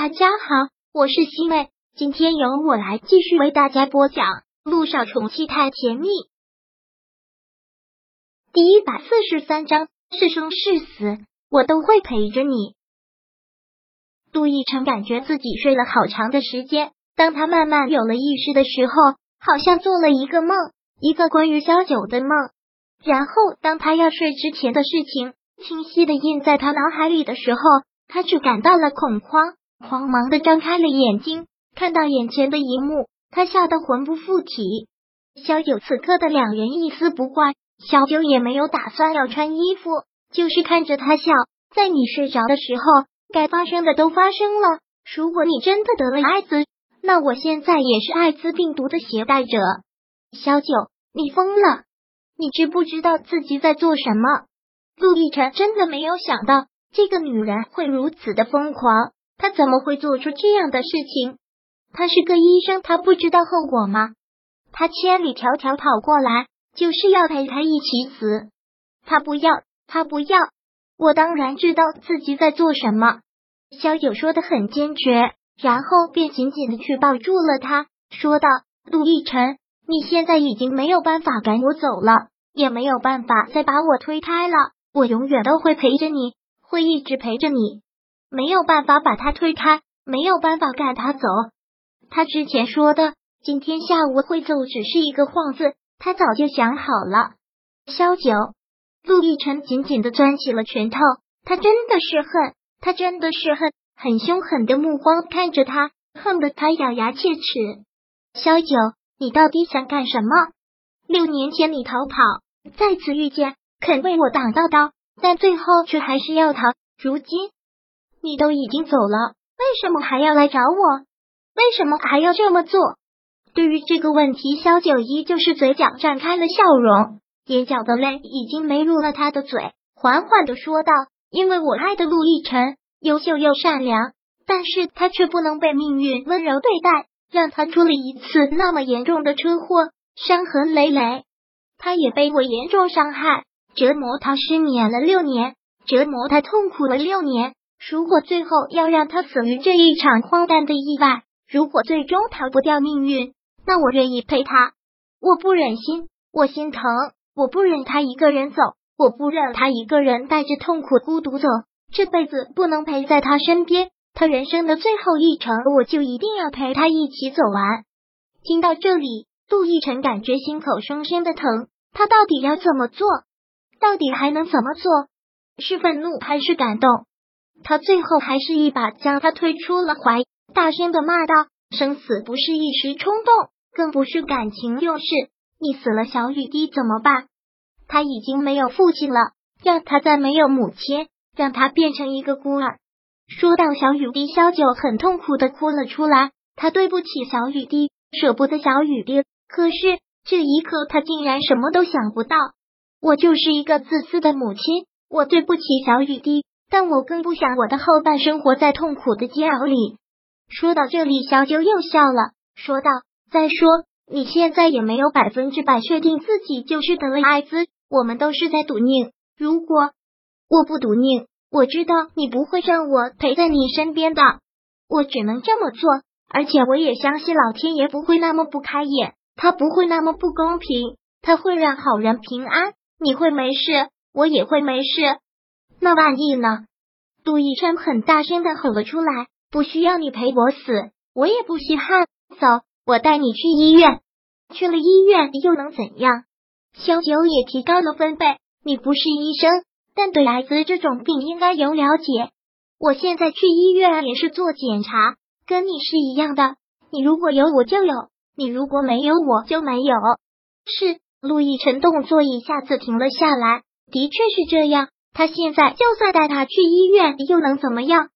大家好，我是西妹，今天由我来继续为大家播讲《路上宠妻太甜蜜》第一百四十三章，是生是死，我都会陪着你。杜奕晨感觉自己睡了好长的时间，当他慢慢有了意识的时候，好像做了一个梦，一个关于萧九的梦。然后，当他要睡之前的事情清晰的印在他脑海里的时候，他只感到了恐慌。慌忙的张开了眼睛，看到眼前的一幕，他吓得魂不附体。小九此刻的两人一丝不挂，小九也没有打算要穿衣服，就是看着他笑。在你睡着的时候，该发生的都发生了。如果你真的得了艾滋，那我现在也是艾滋病毒的携带者。小九，你疯了？你知不知道自己在做什么？陆亦辰真的没有想到这个女人会如此的疯狂。他怎么会做出这样的事情？他是个医生，他不知道后果吗？他千里迢迢跑过来，就是要陪他一起死。他不要，他不要。我当然知道自己在做什么。萧九说的很坚决，然后便紧紧的去抱住了他，说道：“陆亦辰，你现在已经没有办法赶我走了，也没有办法再把我推开了。我永远都会陪着你，会一直陪着你。”没有办法把他推开，没有办法赶他走。他之前说的今天下午会走，只是一个幌子，他早就想好了。萧九，陆亦辰紧紧的攥起了拳头，他真的是恨，他真的是恨，很凶狠的目光看着他，恨得他咬牙切齿。萧九，你到底想干什么？六年前你逃跑，再次遇见，肯为我挡到刀，但最后却还是要逃。如今。你都已经走了，为什么还要来找我？为什么还要这么做？对于这个问题，萧九一就是嘴角绽开了笑容，眼角的泪已经没入了他的嘴，缓缓的说道：“因为我爱的陆亦辰优秀又善良，但是他却不能被命运温柔对待，让他出了一次那么严重的车祸，伤痕累累。他也被我严重伤害，折磨他失眠了六年，折磨他痛苦了六年。”如果最后要让他死于这一场荒诞的意外，如果最终逃不掉命运，那我愿意陪他。我不忍心，我心疼，我不忍他一个人走，我不忍他一个人带着痛苦孤独走，这辈子不能陪在他身边，他人生的最后一程，我就一定要陪他一起走完。听到这里，陆亦辰感觉心口深深的疼，他到底要怎么做？到底还能怎么做？是愤怒还是感动？他最后还是一把将他推出了怀，大声的骂道：“生死不是一时冲动，更不是感情用事。你死了，小雨滴怎么办？他已经没有父亲了，让他再没有母亲，让他变成一个孤儿。”说到小雨滴，萧九很痛苦的哭了出来。他对不起小雨滴，舍不得小雨滴，可是这一刻他竟然什么都想不到。我就是一个自私的母亲，我对不起小雨滴。但我更不想我的后半生活在痛苦的煎熬里。说到这里，小九又笑了，说道：“再说，你现在也没有百分之百确定自己就是得了艾滋，我们都是在赌命。如果我不赌命，我知道你不会让我陪在你身边的，我只能这么做。而且我也相信老天爷不会那么不开眼，他不会那么不公平，他会让好人平安。你会没事，我也会没事。”那万一呢？杜奕琛很大声的吼了出来：“不需要你陪我死，我也不稀罕。走，我带你去医院。去了医院又能怎样？萧九也提高了分贝。你不是医生，但对艾滋这种病应该有了解。我现在去医院也是做检查，跟你是一样的。你如果有我就有，你如果没有我就没有。是。”陆亦辰动作一下子停了下来，的确是这样。他现在就算带他去医院，又能怎么样？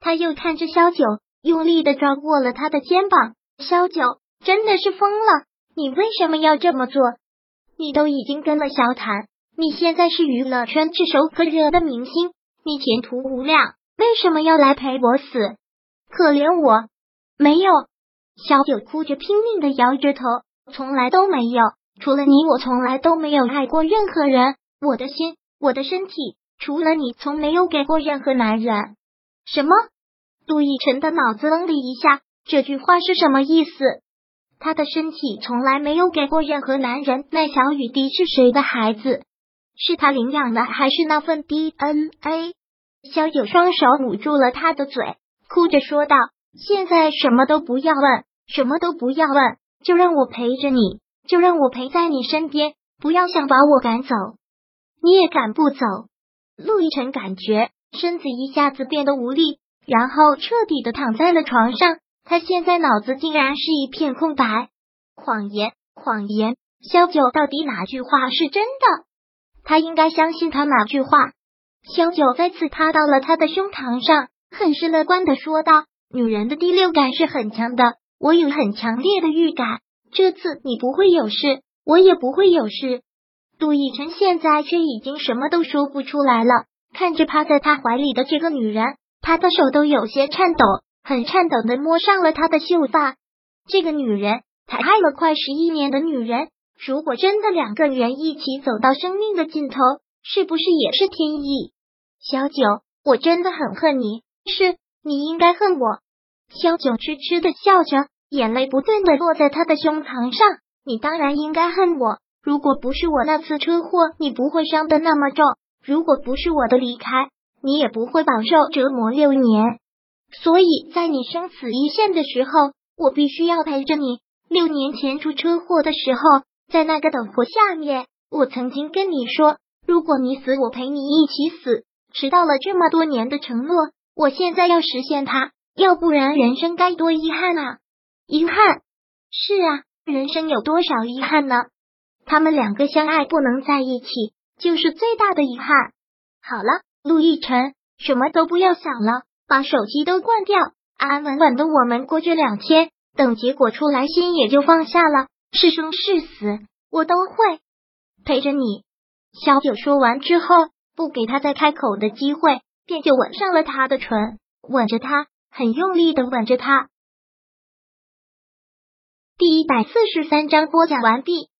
他又看着萧九，用力的抓过了他的肩膀。萧九真的是疯了！你为什么要这么做？你都已经跟了萧谈，你现在是娱乐圈炙手可热的明星，你前途无量，为什么要来陪我死？可怜我？没有。萧九哭着拼命的摇着头，从来都没有，除了你，我从来都没有爱过任何人。我的心，我的身体。除了你，从没有给过任何男人。什么？陆亦辰的脑子嗡的一下，这句话是什么意思？他的身体从来没有给过任何男人。那小雨滴是谁的孩子？是他领养的，还是那份 DNA？萧九双手捂住了他的嘴，哭着说道：“现在什么都不要问，什么都不要问，就让我陪着你，就让我陪在你身边，不要想把我赶走，你也赶不走。”陆亦辰感觉身子一下子变得无力。然后彻底的躺在了床上，他现在脑子竟然是一片空白。谎言，谎言！萧九到底哪句话是真的？他应该相信他哪句话？萧九再次趴到了他的胸膛上，很是乐观的说道：“女人的第六感是很强的，我有很强烈的预感，这次你不会有事，我也不会有事。”杜奕晨现在却已经什么都说不出来了，看着趴在他怀里的这个女人。他的手都有些颤抖，很颤抖的摸上了她的秀发。这个女人，他爱了快十一年的女人，如果真的两个人一起走到生命的尽头，是不是也是天意？小九，我真的很恨你，是你应该恨我。小九痴痴的笑着，眼泪不断的落在他的胸膛上。你当然应该恨我，如果不是我那次车祸，你不会伤的那么重；如果不是我的离开。你也不会饱受折磨六年，所以在你生死一线的时候，我必须要陪着你。六年前出车祸的时候，在那个等火下面，我曾经跟你说，如果你死，我陪你一起死。迟到了这么多年的承诺，我现在要实现它，要不然人生该多遗憾啊！遗憾？是啊，人生有多少遗憾呢？他们两个相爱不能在一起，就是最大的遗憾。好了。陆亦辰，什么都不要想了，把手机都关掉，安安稳稳的我们过这两天，等结果出来，心也就放下了。是生是死，我都会陪着你。小九说完之后，不给他再开口的机会，便就吻上了他的唇，吻着他，很用力的吻着他。第一百四十三章播讲完毕。